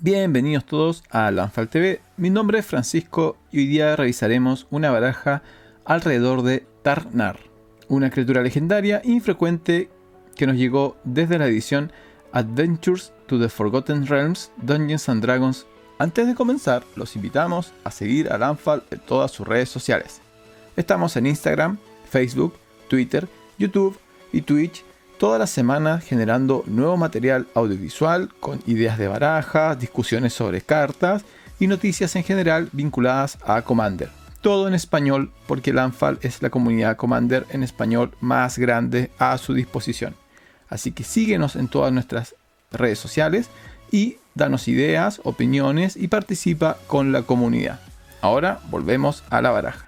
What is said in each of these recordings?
Bienvenidos todos a Lanfal TV. Mi nombre es Francisco y hoy día revisaremos una baraja alrededor de Tarnar, una criatura legendaria infrecuente que nos llegó desde la edición Adventures to the Forgotten Realms Dungeons and Dragons. Antes de comenzar, los invitamos a seguir a Lanfal en todas sus redes sociales. Estamos en Instagram, Facebook, Twitter, YouTube y Twitch todas las semanas generando nuevo material audiovisual con ideas de barajas, discusiones sobre cartas y noticias en general vinculadas a Commander. Todo en español porque Lanfal es la comunidad Commander en español más grande a su disposición. Así que síguenos en todas nuestras redes sociales y danos ideas, opiniones y participa con la comunidad. Ahora volvemos a la baraja.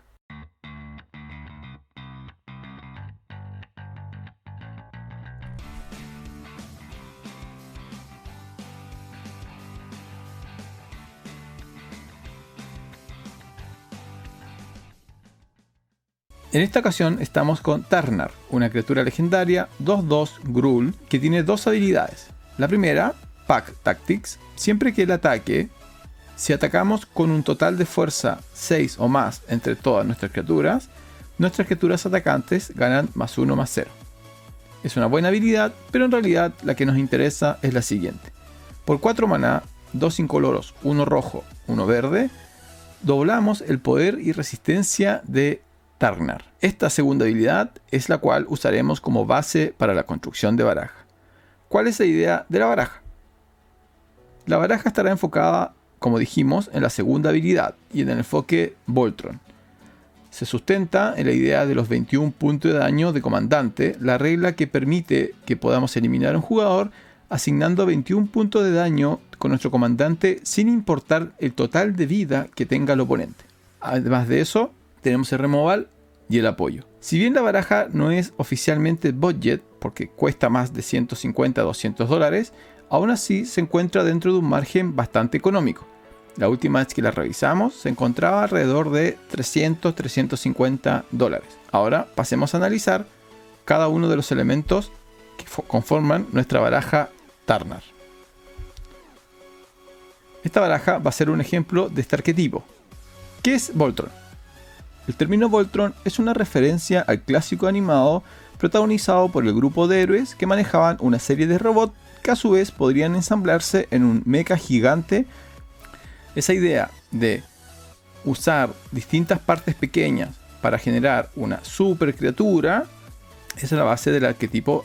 En esta ocasión estamos con Tarnar, una criatura legendaria 2-2 Gruul que tiene dos habilidades. La primera, Pack Tactics, siempre que el ataque, si atacamos con un total de fuerza 6 o más entre todas nuestras criaturas, nuestras criaturas atacantes ganan más 1 más 0. Es una buena habilidad, pero en realidad la que nos interesa es la siguiente. Por 4 maná, 2 incoloros, 1 rojo, 1 verde, doblamos el poder y resistencia de Esta segunda habilidad es la cual usaremos como base para la construcción de baraja. ¿Cuál es la idea de la baraja? La baraja estará enfocada, como dijimos, en la segunda habilidad y en el enfoque Voltron. Se sustenta en la idea de los 21 puntos de daño de comandante, la regla que permite que podamos eliminar a un jugador asignando 21 puntos de daño con nuestro comandante sin importar el total de vida que tenga el oponente. Además de eso, tenemos el removal y el apoyo. Si bien la baraja no es oficialmente budget, porque cuesta más de 150 a 200 dólares, aún así se encuentra dentro de un margen bastante económico. La última vez que la revisamos se encontraba alrededor de 300-350 dólares. Ahora pasemos a analizar cada uno de los elementos que conforman nuestra baraja Tarnar. Esta baraja va a ser un ejemplo de este arquetipo. ¿Qué es Voltron? El término Voltron es una referencia al clásico animado protagonizado por el grupo de héroes que manejaban una serie de robots que a su vez podrían ensamblarse en un mecha gigante. Esa idea de usar distintas partes pequeñas para generar una super criatura es la base del arquetipo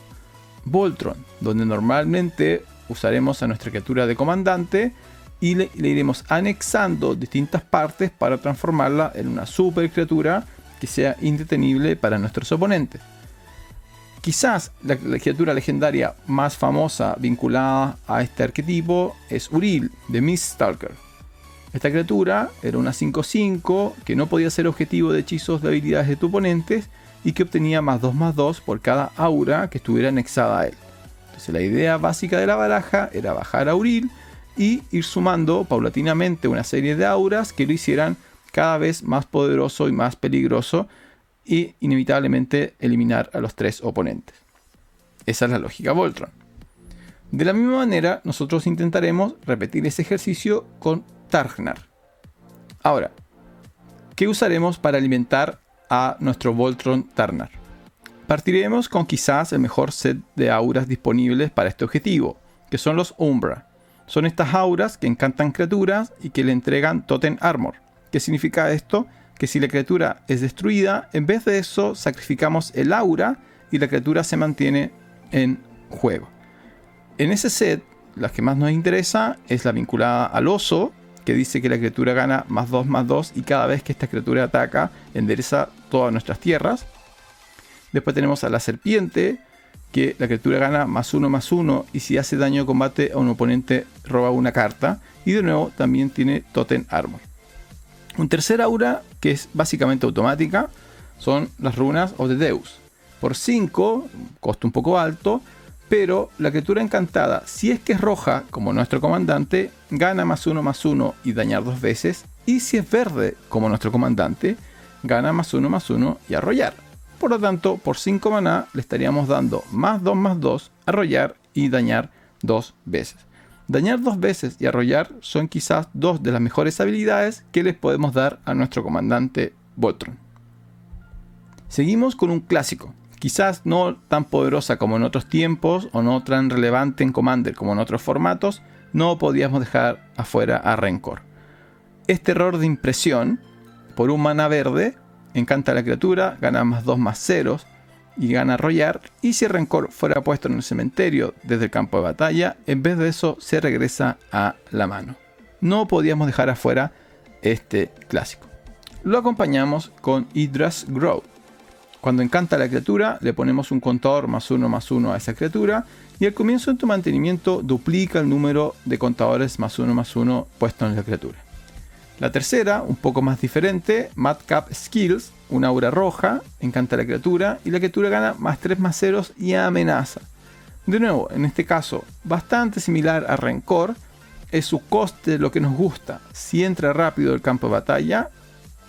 Voltron, donde normalmente usaremos a nuestra criatura de comandante y le, iremos anexando distintas partes para transformarla en una super criatura que sea indetenible para nuestros oponentes. Quizás la, criatura legendaria más famosa vinculada a este arquetipo es Uril de Stalker. Esta criatura era una 5-5 que no podía ser objetivo de hechizos de habilidades de tu oponente y que obtenía más 2 más 2 por cada aura que estuviera anexada a él. Entonces la idea básica de la baraja era bajar a Uril y ir sumando paulatinamente una serie de auras que lo hicieran cada vez más poderoso y más peligroso y inevitablemente eliminar a los tres oponentes. Esa es la lógica Voltron. De la misma manera, nosotros intentaremos repetir ese ejercicio con Targnar. Ahora, ¿qué usaremos para alimentar a nuestro Voltron Targnar? Partiremos con quizás el mejor set de auras disponibles para este objetivo, que son los Umbra. Son estas auras que encantan criaturas y que le entregan Totem Armor. ¿Qué significa esto? Que si la criatura es destruida, en vez de eso sacrificamos el aura y la criatura se mantiene en juego. En ese set, la que más nos interesa es la vinculada al oso, que dice que la criatura gana más 2 más 2 y cada vez que esta criatura ataca endereza todas nuestras tierras. Después tenemos a la serpiente, que la criatura gana más uno más uno y si hace daño de combate a un oponente roba una carta. Y de nuevo también tiene Totem Armor. Un tercer aura que es básicamente automática son las runas of the Deus. Por 5, costo un poco alto, pero la criatura encantada, si es que es roja, como nuestro comandante, gana más uno más uno y dañar dos veces. Y si es verde, como nuestro comandante, gana más uno más uno y arrollar. Por lo tanto, por 5 maná le estaríamos dando más 2 más 2, arrollar y dañar dos veces. Dañar dos veces y arrollar son quizás dos de las mejores habilidades que les podemos dar a nuestro comandante Voltron. Seguimos con un clásico, quizás no tan poderosa como en otros tiempos o no tan relevante en Commander como en otros formatos, no podíamos dejar afuera a Rencor. Este error de impresión, por un mana verde, encanta la criatura, gana más 2 más 0 y gana arrollar, y si Rencor fuera puesto en el cementerio desde el campo de batalla, en vez de eso se regresa a la mano. No podíamos dejar afuera este clásico. Lo acompañamos con Hydra's Growth. Cuando encanta la criatura, le ponemos un contador más uno más uno a esa criatura, y al comienzo de tu mantenimiento duplica el número de contadores más uno más uno puesto en la criatura. La tercera, un poco más diferente, Madcap Skills, una aura roja, encanta a la criatura y la criatura gana más 3 más 0 y amenaza. De nuevo, en este caso, bastante similar a Rencor, es su coste lo que nos gusta. Si entra rápido el campo de batalla,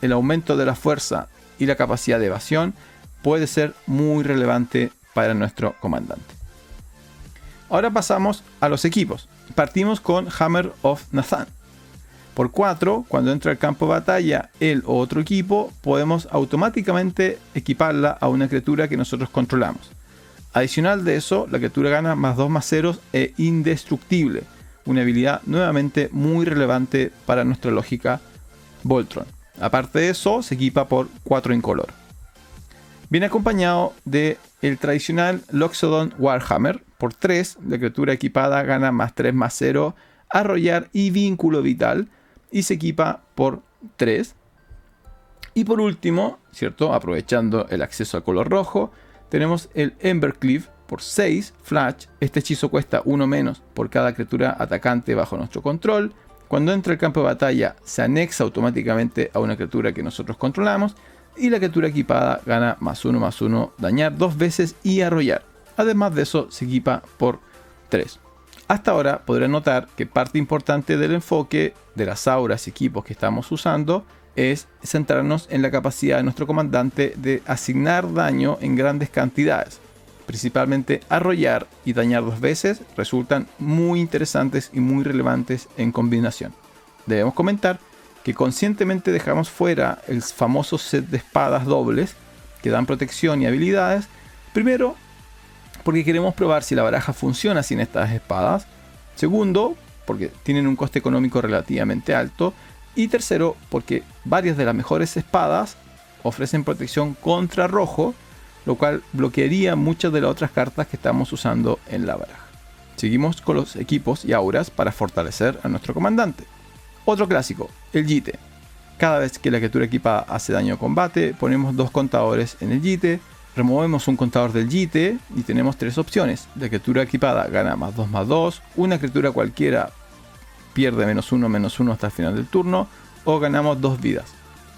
el aumento de la fuerza y la capacidad de evasión puede ser muy relevante para nuestro comandante. Ahora pasamos a los equipos. Partimos con Hammer of Nathan. Por 4, cuando entra al campo de batalla él o otro equipo, podemos automáticamente equiparla a una criatura que nosotros controlamos. Adicional de eso, la criatura gana más 2 más 0 e indestructible, una habilidad nuevamente muy relevante para nuestra lógica Voltron. Aparte de eso, se equipa por 4 incolor. Viene acompañado de el tradicional Loxodon Warhammer. Por 3, la criatura equipada gana más 3 más 0, arrollar y vínculo vital y se equipa por 3. Y por último, ¿cierto? Aprovechando el acceso al color rojo, tenemos el Embercleave por 6 Flash. Este hechizo cuesta 1 menos por cada criatura atacante bajo nuestro control. Cuando entra al campo de batalla, se anexa automáticamente a una criatura que nosotros controlamos. Y la criatura equipada gana más 1 más 1, dañar dos veces y arrollar. Además de eso, se equipa por 3. Hasta ahora podrán notar que parte importante del enfoque de las auras y equipos que estamos usando es centrarnos en la capacidad de nuestro comandante de asignar daño en grandes cantidades. Principalmente arrollar y dañar dos veces resultan muy interesantes y muy relevantes en combinación. Debemos comentar que conscientemente dejamos fuera el famoso set de espadas dobles que dan protección y habilidades. Primero, porque queremos probar si la baraja funciona sin estas espadas. Segundo, porque tienen un coste económico relativamente alto. Y tercero, porque varias de las mejores espadas ofrecen protección contra rojo, lo cual bloquearía muchas de las otras cartas que estamos usando en la baraja. Seguimos con los equipos y auras para fortalecer a nuestro comandante. Otro clásico, el Jite. Cada vez que la criatura equipada hace daño a combate, ponemos dos contadores en el Jite Removemos un contador del JITE y tenemos tres opciones. La criatura equipada gana más 2 más 2, una criatura cualquiera pierde menos 1 menos 1 hasta el final del turno o ganamos dos vidas.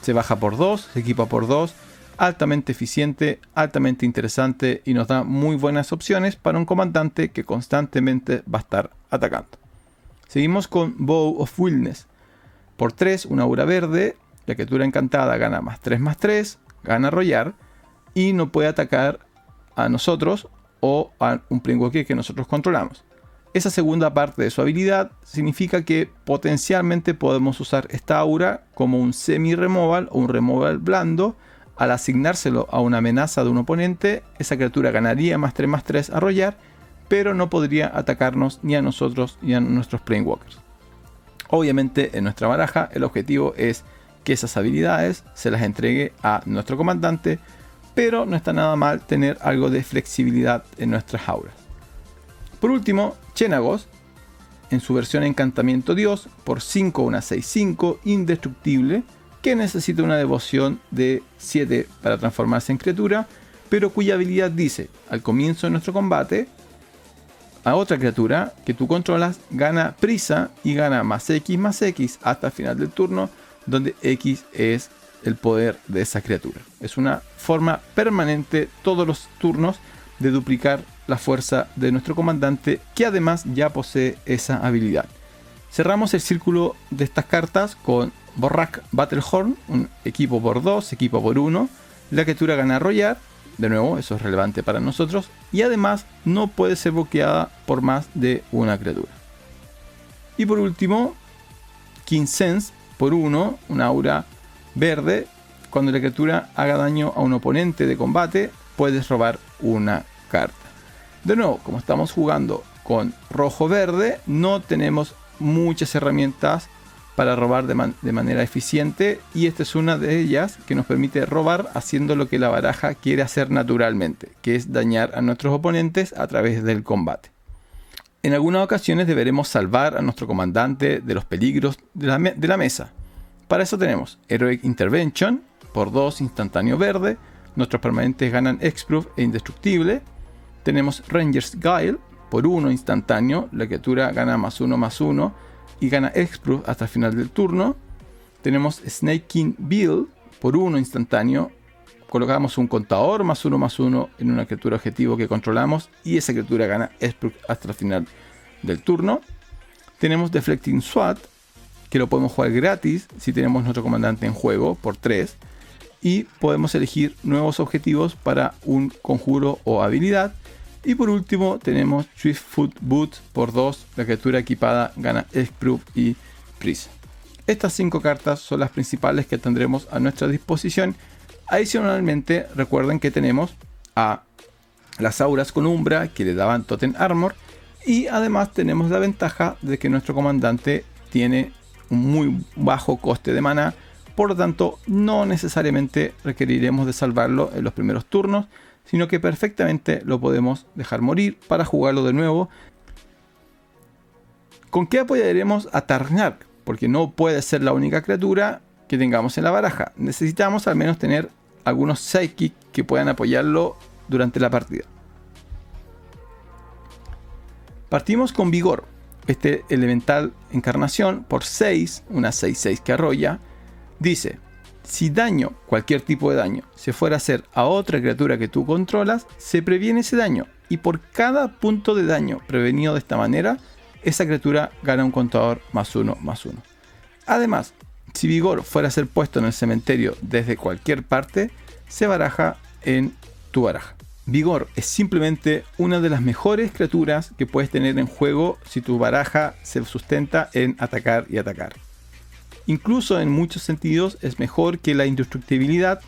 Se baja por 2, se equipa por 2, altamente eficiente, altamente interesante y nos da muy buenas opciones para un comandante que constantemente va a estar atacando. Seguimos con Bow of Wildness. Por 3, una aura verde, la criatura encantada gana más 3 más 3, gana arrollar y no puede atacar a nosotros o a un Planeswalker que nosotros controlamos. Esa segunda parte de su habilidad significa que potencialmente podemos usar esta aura como un semi-removal o un removal blando. Al asignárselo a una amenaza de un oponente, esa criatura ganaría más 3 más 3 a rollar, pero no podría atacarnos ni a nosotros ni a nuestros Planewalkers. Obviamente en nuestra baraja el objetivo es que esas habilidades se las entregue a nuestro comandante pero no está nada mal tener algo de flexibilidad en nuestras auras. Por último, Chenagos, en su versión Encantamiento Dios, por 5 una 6-5, indestructible, que necesita una devoción de 7 para transformarse en criatura, pero cuya habilidad dice, al comienzo de nuestro combate, a otra criatura que tú controlas gana prisa y gana más X más X hasta el final del turno, donde X es el poder de esa criatura. Es una forma permanente todos los turnos de duplicar la fuerza de nuestro comandante que además ya posee esa habilidad. Cerramos el círculo de estas cartas con Borrak Battlehorn, un equipo por 2, equipo por 1. La criatura gana arrollar, de nuevo, eso es relevante para nosotros, y además no puede ser bloqueada por más de una criatura. Y por último, Sense por 1, una aura verde. Cuando la criatura haga daño a un oponente de combate, puedes robar una carta. De nuevo, como estamos jugando con rojo-verde, no tenemos muchas herramientas para robar de, manera eficiente y esta es una de ellas que nos permite robar haciendo lo que la baraja quiere hacer naturalmente, que es dañar a nuestros oponentes a través del combate. En algunas ocasiones deberemos salvar a nuestro comandante de los peligros de la, de la mesa. Para eso tenemos Heroic Intervention por 2 instantáneo verde, nuestros permanentes ganan Exproof e Indestructible. Tenemos Ranger's Guile por 1 instantáneo, la criatura gana más 1 más 1 y gana Exproof hasta el final del turno. Tenemos Snake King Bill por uno instantáneo. Colocamos un contador más uno más uno en una criatura objetivo que controlamos y esa criatura gana Exproof hasta el final del turno. Tenemos Deflecting SWAT que lo podemos jugar gratis si tenemos nuestro comandante en juego por 3 y podemos elegir nuevos objetivos para un conjuro o habilidad y por último tenemos Swiftfoot Boots por 2. La criatura equipada gana X-Proof y Freeze. Estas 5 cartas son las principales que tendremos a nuestra disposición. Adicionalmente recuerden que tenemos a las auras con umbra que le daban Totem Armor. Y además tenemos la ventaja de que nuestro comandante tiene un muy bajo coste de mana. Por lo tanto, no necesariamente requeriremos de salvarlo en los primeros turnos sino que perfectamente lo podemos dejar morir para jugarlo de nuevo. ¿Con qué apoyaremos a Tarnak? Porque no puede ser la única criatura que tengamos en la baraja. Necesitamos al menos tener algunos Psychic que puedan apoyarlo durante la partida. Partimos con Vigor, este elemental encarnación por 6, una 6-6 que arrolla. Dice, si daño, cualquier tipo de daño, se fuera a hacer a otra criatura que tú controlas, se previene ese daño. Y por cada punto de daño prevenido de esta manera, esa criatura gana un contador más uno más uno. Además, si Vigor fuera a ser puesto en el cementerio desde cualquier parte, se baraja en tu baraja. Vigor es simplemente una de las mejores criaturas que puedes tener en juego si tu baraja se sustenta en atacar y atacar. Incluso en muchos sentidos es mejor que la indestructibilidad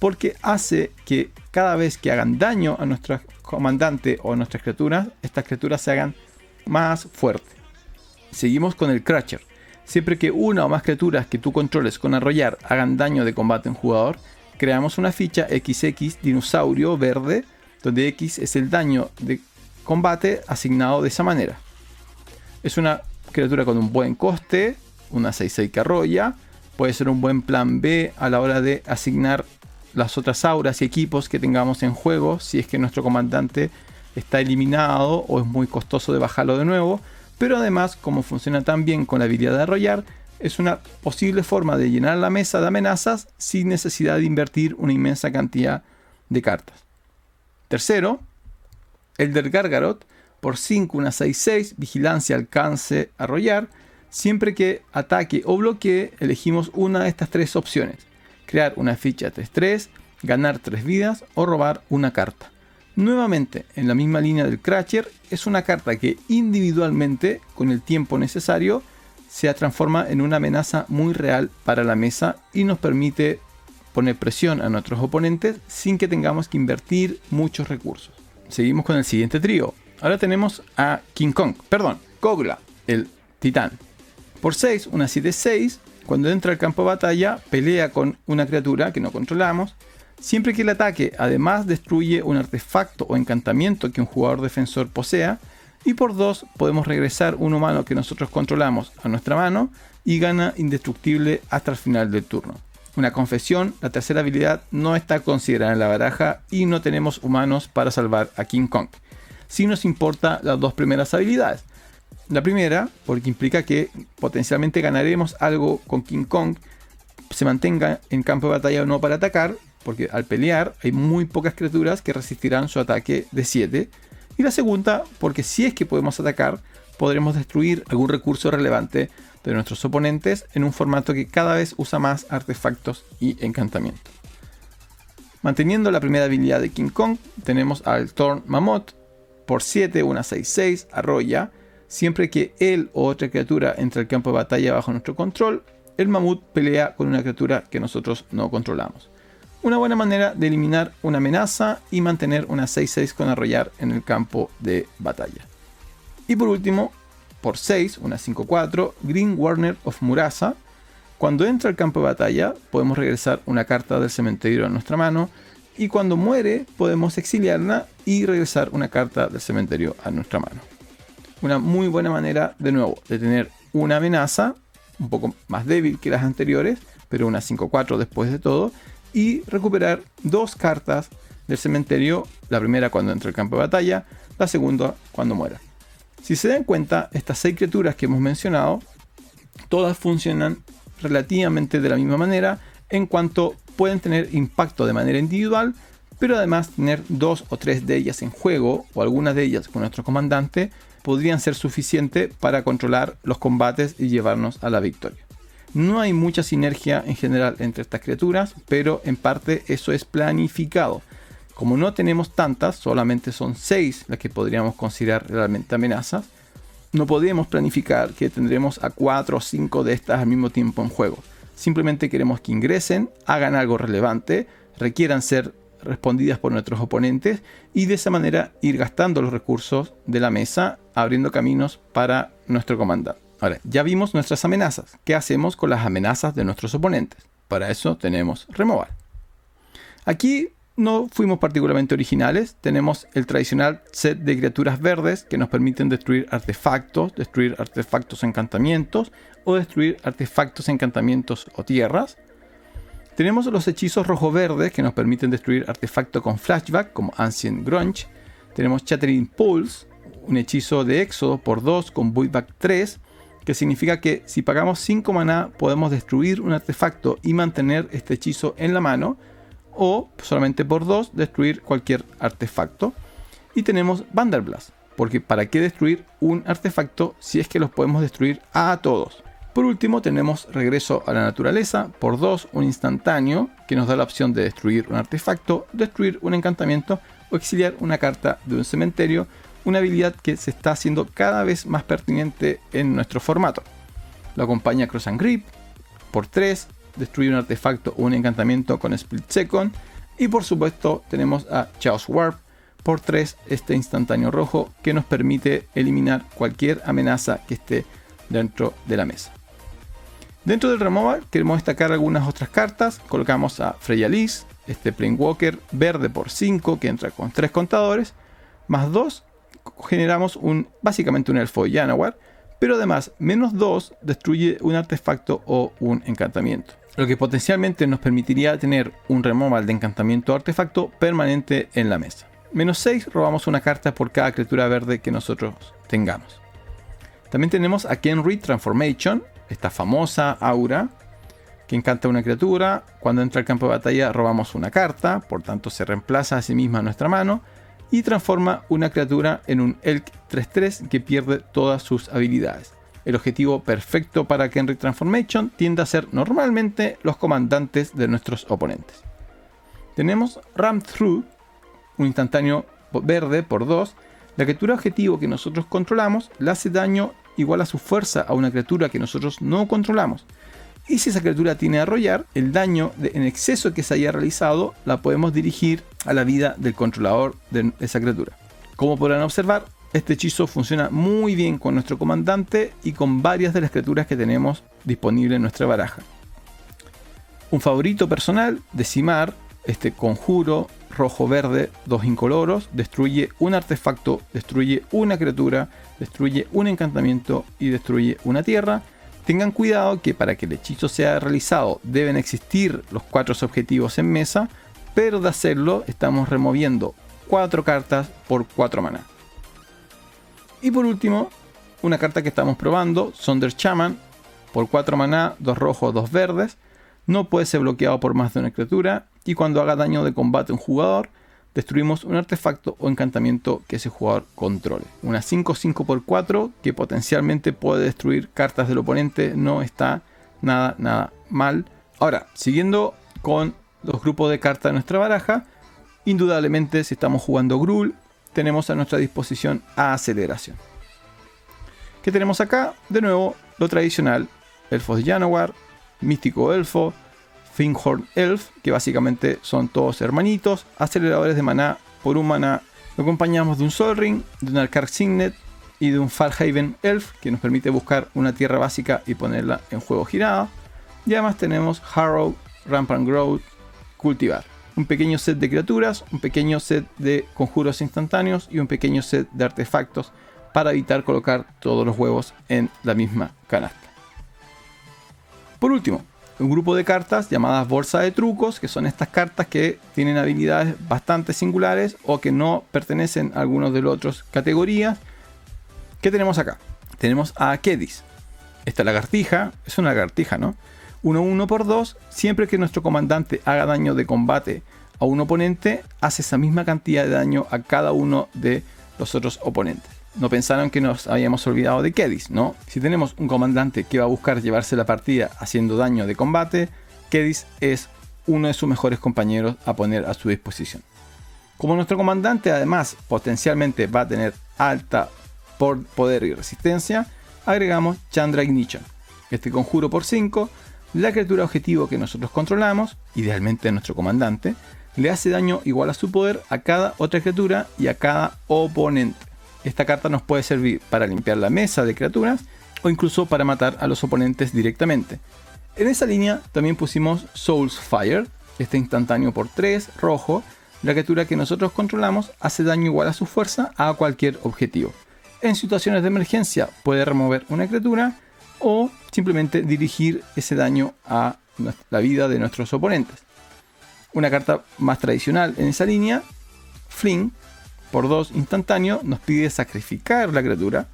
porque hace que cada vez que hagan daño a nuestro comandante o a nuestras criaturas, estas criaturas se hagan más fuertes. Seguimos con el Crusher. Siempre que una o más criaturas que tú controles con arrollar hagan daño de combate en jugador, creamos una ficha XX dinosaurio verde, donde X es el daño de combate asignado de esa manera. Es una criatura con un buen coste, una 6-6 que arrolla. Puede ser un buen plan B a la hora de asignar las otras auras y equipos que tengamos en juego si es que nuestro comandante está eliminado o es muy costoso de bajarlo de nuevo. Pero además, como funciona tan bien con la habilidad de arrollar, es una posible forma de llenar la mesa de amenazas sin necesidad de invertir una inmensa cantidad de cartas. Tercero, el del Gargarot, por 5, una 6-6, vigilancia, alcance, arrollar Siempre que ataque o bloquee, elegimos una de estas tres opciones. Crear una ficha 3-3, ganar 3 vidas o robar una carta. Nuevamente, en la misma línea del Cratcher, es una carta que individualmente, con el tiempo necesario, se transforma en una amenaza muy real para la mesa y nos permite poner presión a nuestros oponentes sin que tengamos que invertir muchos recursos. Seguimos con el siguiente trío. Ahora tenemos a King Kong, perdón, Kogla, el titán. Por 6, una 7-6, cuando entra al campo de batalla, pelea con una criatura que no controlamos. Siempre que el ataque además destruye un artefacto o encantamiento que un jugador defensor posea. Y por 2 podemos regresar un humano que nosotros controlamos a nuestra mano y gana indestructible hasta el final del turno. Una confesión, la tercera habilidad no está considerada en la baraja y no tenemos humanos para salvar a King Kong. Si nos importa las dos primeras habilidades. La primera, porque implica que potencialmente ganaremos algo con King Kong, se mantenga en campo de batalla o no para atacar, porque al pelear hay muy pocas criaturas que resistirán su ataque de 7. Y la segunda, porque si es que podemos atacar, podremos destruir algún recurso relevante de nuestros oponentes en un formato que cada vez usa más artefactos y encantamientos. Manteniendo la primera habilidad de King Kong, tenemos al Thorn Mammoth por 7, una 6-6, arrolla Siempre que él o otra criatura entre al campo de batalla bajo nuestro control, el mamut pelea con una criatura que nosotros no controlamos. Una buena manera de eliminar una amenaza y mantener una 6-6 con arrollar en el campo de batalla. Y por último, por 6, una 5-4, Green Warner of Murasa. Cuando entra al campo de batalla, podemos regresar una carta del cementerio a nuestra mano. Y cuando muere, podemos exiliarla y regresar una carta del cementerio a nuestra mano una muy buena manera, de nuevo, de tener una amenaza un poco más débil que las anteriores, pero una 5-4 después de todo, y recuperar dos cartas del cementerio, la primera cuando entra al campo de batalla, la segunda cuando muera. Si se dan cuenta, estas seis criaturas que hemos mencionado, todas funcionan relativamente de la misma manera en cuanto pueden tener impacto de manera individual, pero además tener dos o tres de ellas en juego, o algunas de ellas con nuestro comandante, podrían ser suficientes para controlar los combates y llevarnos a la victoria. No hay mucha sinergia en general entre estas criaturas, pero en parte eso es planificado. Como no tenemos tantas, solamente son 6 las que podríamos considerar realmente amenazas, no podemos planificar que tendremos a 4 o 5 de estas al mismo tiempo en juego. Simplemente queremos que ingresen, hagan algo relevante, requieran ser respondidas por nuestros oponentes y de esa manera ir gastando los recursos de la mesa, abriendo caminos para nuestro comandante. Ahora, ya vimos nuestras amenazas. ¿Qué hacemos con las amenazas de nuestros oponentes? Para eso tenemos removal. Aquí no fuimos particularmente originales. Tenemos el tradicional set de criaturas verdes que nos permiten destruir artefactos, destruir artefactos encantamientos o destruir artefactos encantamientos o tierras. Tenemos los hechizos rojo-verdes que nos permiten destruir artefactos con flashback como Ancient Grunge. Tenemos Chattering Pulse, un hechizo de éxodo por 2 con Voidback 3, que significa que si pagamos 5 maná podemos destruir un artefacto y mantener este hechizo en la mano, o solamente por 2 destruir cualquier artefacto. Y tenemos Vanderblast, porque ¿para qué destruir un artefacto si es que los podemos destruir a todos? Por último tenemos Regreso a la Naturaleza, por 2 un instantáneo que nos da la opción de destruir un artefacto, destruir un encantamiento o exiliar una carta de un cementerio, una habilidad que se está haciendo cada vez más pertinente en nuestro formato. Lo acompaña Cross and Grip, por 3, destruir un artefacto o un encantamiento con Split Second, y por supuesto tenemos a Chaos Warp, por 3 este instantáneo rojo que nos permite eliminar cualquier amenaza que esté dentro de la mesa. Dentro del removal queremos destacar algunas otras cartas. Colocamos a Freya Liz, este Walker verde por 5 que entra con 3 contadores, más 2 generamos un, básicamente un elfo Yanawar, pero además menos 2 destruye un artefacto o un encantamiento. Lo que potencialmente nos permitiría tener un removal de encantamiento artefacto permanente en la mesa. Menos 6 robamos una carta por cada criatura verde que nosotros tengamos. También tenemos a Kenry Transformation, esta famosa aura que encanta una criatura. Cuando entra al campo de batalla robamos una carta, por tanto se reemplaza a sí misma nuestra mano y transforma una criatura en un Elk 3-3 que pierde todas sus habilidades. El objetivo perfecto para Kenry Transformation tiende a ser normalmente los comandantes de nuestros oponentes. Tenemos Ram Through, un instantáneo verde por 2. La criatura objetivo que nosotros controlamos le hace daño igual a su fuerza a una criatura que nosotros no controlamos. Y si esa criatura tiene arrollar, el daño en exceso que se haya realizado la podemos dirigir a la vida del controlador de esa criatura. Como podrán observar, este hechizo funciona muy bien con nuestro comandante y con varias de las criaturas que tenemos disponibles en nuestra baraja. Un favorito personal, Decimar, este conjuro rojo-verde, dos incoloros, destruye un artefacto, destruye una criatura, destruye un encantamiento y destruye una tierra. Tengan cuidado que para que el hechizo sea realizado deben existir los cuatro objetivos en mesa, pero de hacerlo estamos removiendo cuatro cartas por cuatro maná. Y por último, una carta que estamos probando, Sonder Shaman, por 4 maná, 2 rojos, 2 verdes. No puede ser bloqueado por más de una criatura y cuando haga daño de combate a un jugador, destruimos un artefacto o encantamiento que ese jugador controle. Una 5-5x4 que potencialmente puede destruir cartas del oponente no está nada, nada mal. Ahora, siguiendo con los grupos de cartas de nuestra baraja, indudablemente si estamos jugando Grul, tenemos a nuestra disposición a aceleración. ¿Qué tenemos acá? De nuevo, lo tradicional, elfos de Janowar, místico elfo, Finghorn Elf, que básicamente son todos hermanitos, aceleradores de maná por un maná. Lo acompañamos de un Sol Ring, de un Arcar Signet y de un Farhaven Elf, que nos permite buscar una tierra básica y ponerla en juego girada. Y además tenemos Harrow, Rampant Growth, Cultivar. Un pequeño set de criaturas, un pequeño set de conjuros instantáneos y un pequeño set de artefactos para evitar colocar todos los huevos en la misma canasta. Por último, un grupo de cartas llamadas bolsa de trucos, que son estas cartas que tienen habilidades bastante singulares o que no pertenecen a algunos de las otras categorías. ¿Qué tenemos acá? Tenemos a Kedis. Esta lagartija, es una lagartija, ¿no? 1-1 por 2, siempre que nuestro comandante haga daño de combate a un oponente, hace esa misma cantidad de daño a cada uno de los otros oponentes no pensaron que nos habíamos olvidado de Kedis, ¿no? Si tenemos un comandante que va a buscar llevarse la partida haciendo daño de combate, Kedis es uno de sus mejores compañeros a poner a su disposición. Como nuestro comandante además potencialmente va a tener alta poder y resistencia, agregamos Chandra Ignition. Este conjuro por 5, la criatura objetivo que nosotros controlamos, idealmente nuestro comandante, le hace daño igual a su poder a cada otra criatura y a cada oponente. Esta carta nos puede servir para limpiar la mesa de criaturas o incluso para matar a los oponentes directamente. En esa línea también pusimos Soul's Fire, este instantáneo por 3, rojo. La criatura que nosotros controlamos hace daño igual a su fuerza a cualquier objetivo. En situaciones de emergencia puede remover una criatura o simplemente dirigir ese daño a la vida de nuestros oponentes. Una carta más tradicional en esa línea, Fling, por 2 instantáneo nos pide sacrificar la criatura,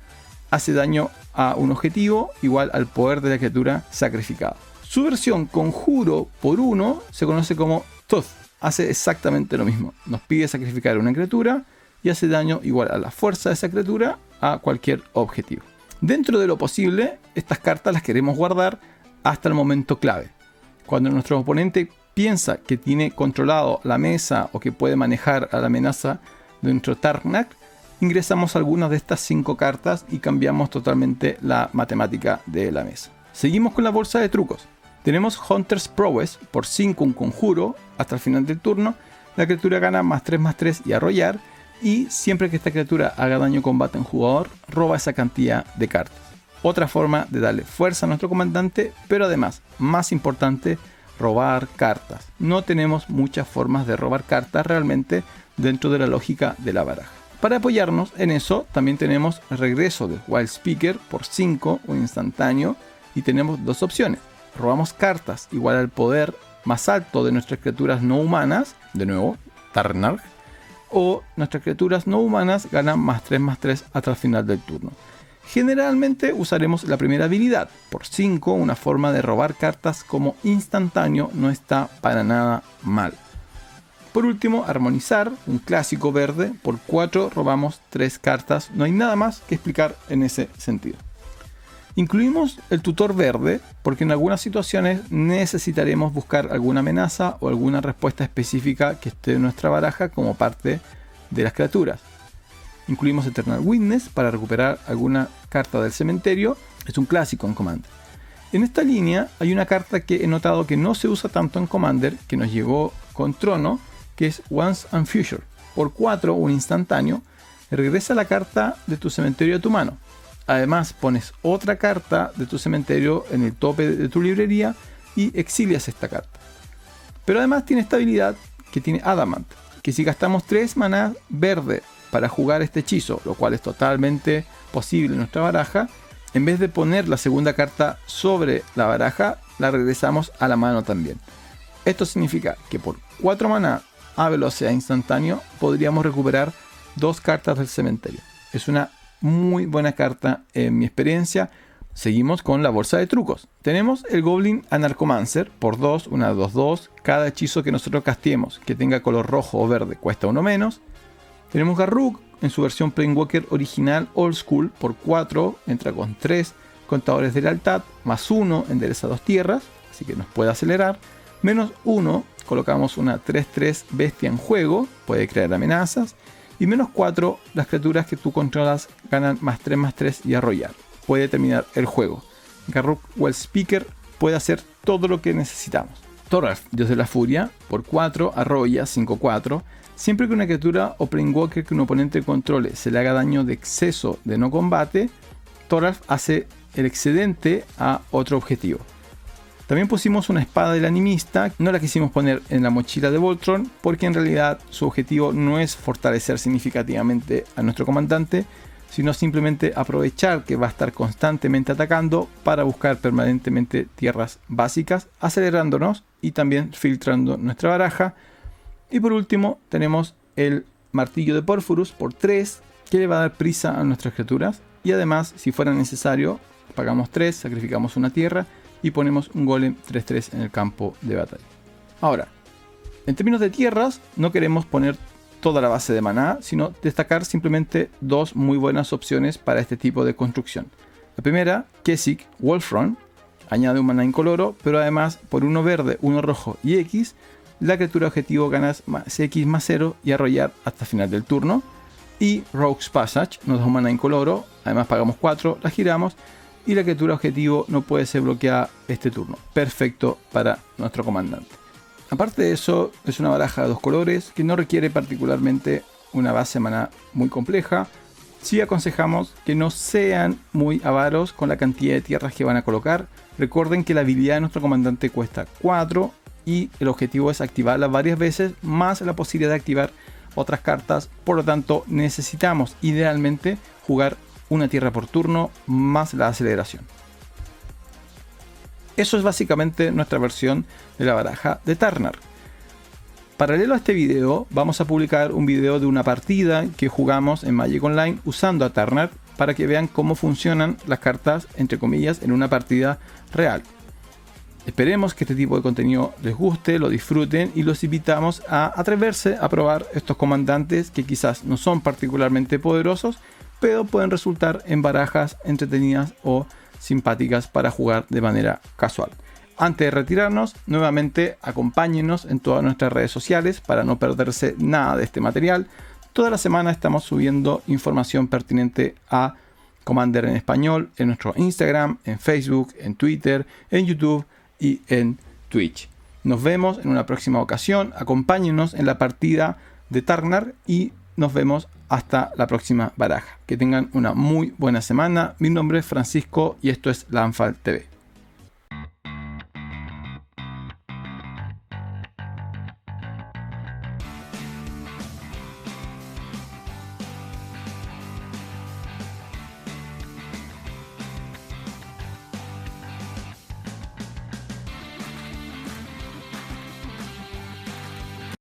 hace daño a un objetivo igual al poder de la criatura sacrificada. Su versión conjuro por 1 se conoce como Tooth, hace exactamente lo mismo, nos pide sacrificar una criatura y hace daño igual a la fuerza de esa criatura a cualquier objetivo. Dentro de lo posible, estas cartas las queremos guardar hasta el momento clave. Cuando nuestro oponente piensa que tiene controlado la mesa o que puede manejar a la amenaza dentro Tarnak, ingresamos algunas de estas cinco cartas y cambiamos totalmente la matemática de la mesa. Seguimos con la bolsa de trucos. Tenemos Hunter's Prowess por 5 un conjuro hasta el final del turno. La criatura gana más 3 más 3 y arrollar. Y siempre que esta criatura haga daño combate en jugador, roba esa cantidad de cartas. Otra forma de darle fuerza a nuestro comandante, pero además, más importante, robar cartas. No tenemos muchas formas de robar cartas realmente dentro de la lógica de la baraja. Para apoyarnos en eso, también tenemos regreso de Wild Speaker por 5, un instantáneo, y tenemos dos opciones. Robamos cartas igual al poder más alto de nuestras criaturas no humanas, de nuevo, Tarnarg, o nuestras criaturas no humanas ganan más 3 más 3 hasta el final del turno. Generalmente usaremos la primera habilidad. Por 5, una forma de robar cartas como instantáneo no está para nada mal. Por último, armonizar, un clásico verde. Por 4 robamos 3 cartas. No hay nada más que explicar en ese sentido. Incluimos el tutor verde porque en algunas situaciones necesitaremos buscar alguna amenaza o alguna respuesta específica que esté en nuestra baraja como parte de las criaturas. Incluimos Eternal Witness para recuperar alguna carta del cementerio. Es un clásico en Commander. En esta línea hay una carta que he notado que no se usa tanto en Commander, que nos llegó con Trono, que es Once and Future. Por 4, un instantáneo, regresa la carta de tu cementerio a tu mano. Además, pones otra carta de tu cementerio en el tope de tu librería y exilias esta carta. Pero además tiene esta habilidad que tiene Adamant, que si gastamos 3 maná verde para jugar este hechizo, lo cual es totalmente posible en nuestra baraja, en vez de poner la segunda carta sobre la baraja, la regresamos a la mano también. Esto significa que por 4 maná a velocidad instantáneo, podríamos recuperar dos cartas del cementerio. Es una muy buena carta en mi experiencia. Seguimos con la bolsa de trucos. Tenemos el Goblin Anarchomancer por 2, una 2-2. Cada hechizo que nosotros castiemos que tenga color rojo o verde cuesta uno menos. Tenemos Garruk en su versión Planeswalker original Old School por 4, entra con 3 contadores de lealtad, más 1 endereza dos tierras, así que nos puede acelerar. Menos 1 colocamos una 3-3 bestia en juego, puede crear amenazas. Y menos 4, las criaturas que tú controlas ganan más 3 más 3 y arrollar. puede terminar el juego. Garruk Speaker puede hacer todo lo que necesitamos. Thoralf, Dios de la Furia, por 4 arrolla 5-4. Siempre que una criatura o Walker que un oponente controle se le haga daño de exceso de no combate, Thoralf hace el excedente a otro objetivo. También pusimos una espada del animista, no la quisimos poner en la mochila de Voltron porque en realidad su objetivo no es fortalecer significativamente a nuestro comandante, sino simplemente aprovechar que va a estar constantemente atacando para buscar permanentemente tierras básicas, acelerándonos y también filtrando nuestra baraja. Y por último tenemos el martillo de Porphyros por 3 que le va a dar prisa a nuestras criaturas y además si fuera necesario pagamos 3, sacrificamos una tierra y ponemos un golem 3-3 en el campo de batalla. Ahora, en términos de tierras, no queremos poner toda la base de maná, sino destacar simplemente dos muy buenas opciones para este tipo de construcción. La primera, Kesik Wolfron, añade un maná incoloro, pero además por uno verde, uno rojo y X, la criatura objetivo gana X más 0 y arrollar hasta final del turno. Y Rogue's Passage nos da un maná incoloro, además pagamos 4, la giramos y la criatura objetivo no puede ser bloqueada este turno. Perfecto para nuestro comandante. Aparte de eso, es una baraja de dos colores que no requiere particularmente una base maná muy compleja. Sí aconsejamos que no sean muy avaros con la cantidad de tierras que van a colocar. Recuerden que la habilidad de nuestro comandante cuesta 4 y el objetivo es activarla varias veces más la posibilidad de activar otras cartas. Por lo tanto, necesitamos idealmente jugar una tierra por turno más la aceleración. Eso es básicamente nuestra versión de la baraja de Turner. Paralelo a este video, vamos a publicar un video de una partida que jugamos en Magic Online usando a Turner para que vean cómo funcionan las cartas, entre comillas, en una partida real. Esperemos que este tipo de contenido les guste, lo disfruten y los invitamos a atreverse a probar estos comandantes que quizás no son particularmente poderosos, pero pueden resultar en barajas entretenidas o simpáticas para jugar de manera casual. Antes de retirarnos, nuevamente acompáñenos en todas nuestras redes sociales para no perderse nada de este material. Toda la semana estamos subiendo información pertinente a Commander en español en nuestro Instagram, en Facebook, en Twitter, en YouTube y en Twitch. Nos vemos en una próxima ocasión. Acompáñenos en la partida de Tarnar y nos vemos hasta la próxima baraja. Que tengan una muy buena semana. Mi nombre es Francisco y esto es Lanfal TV.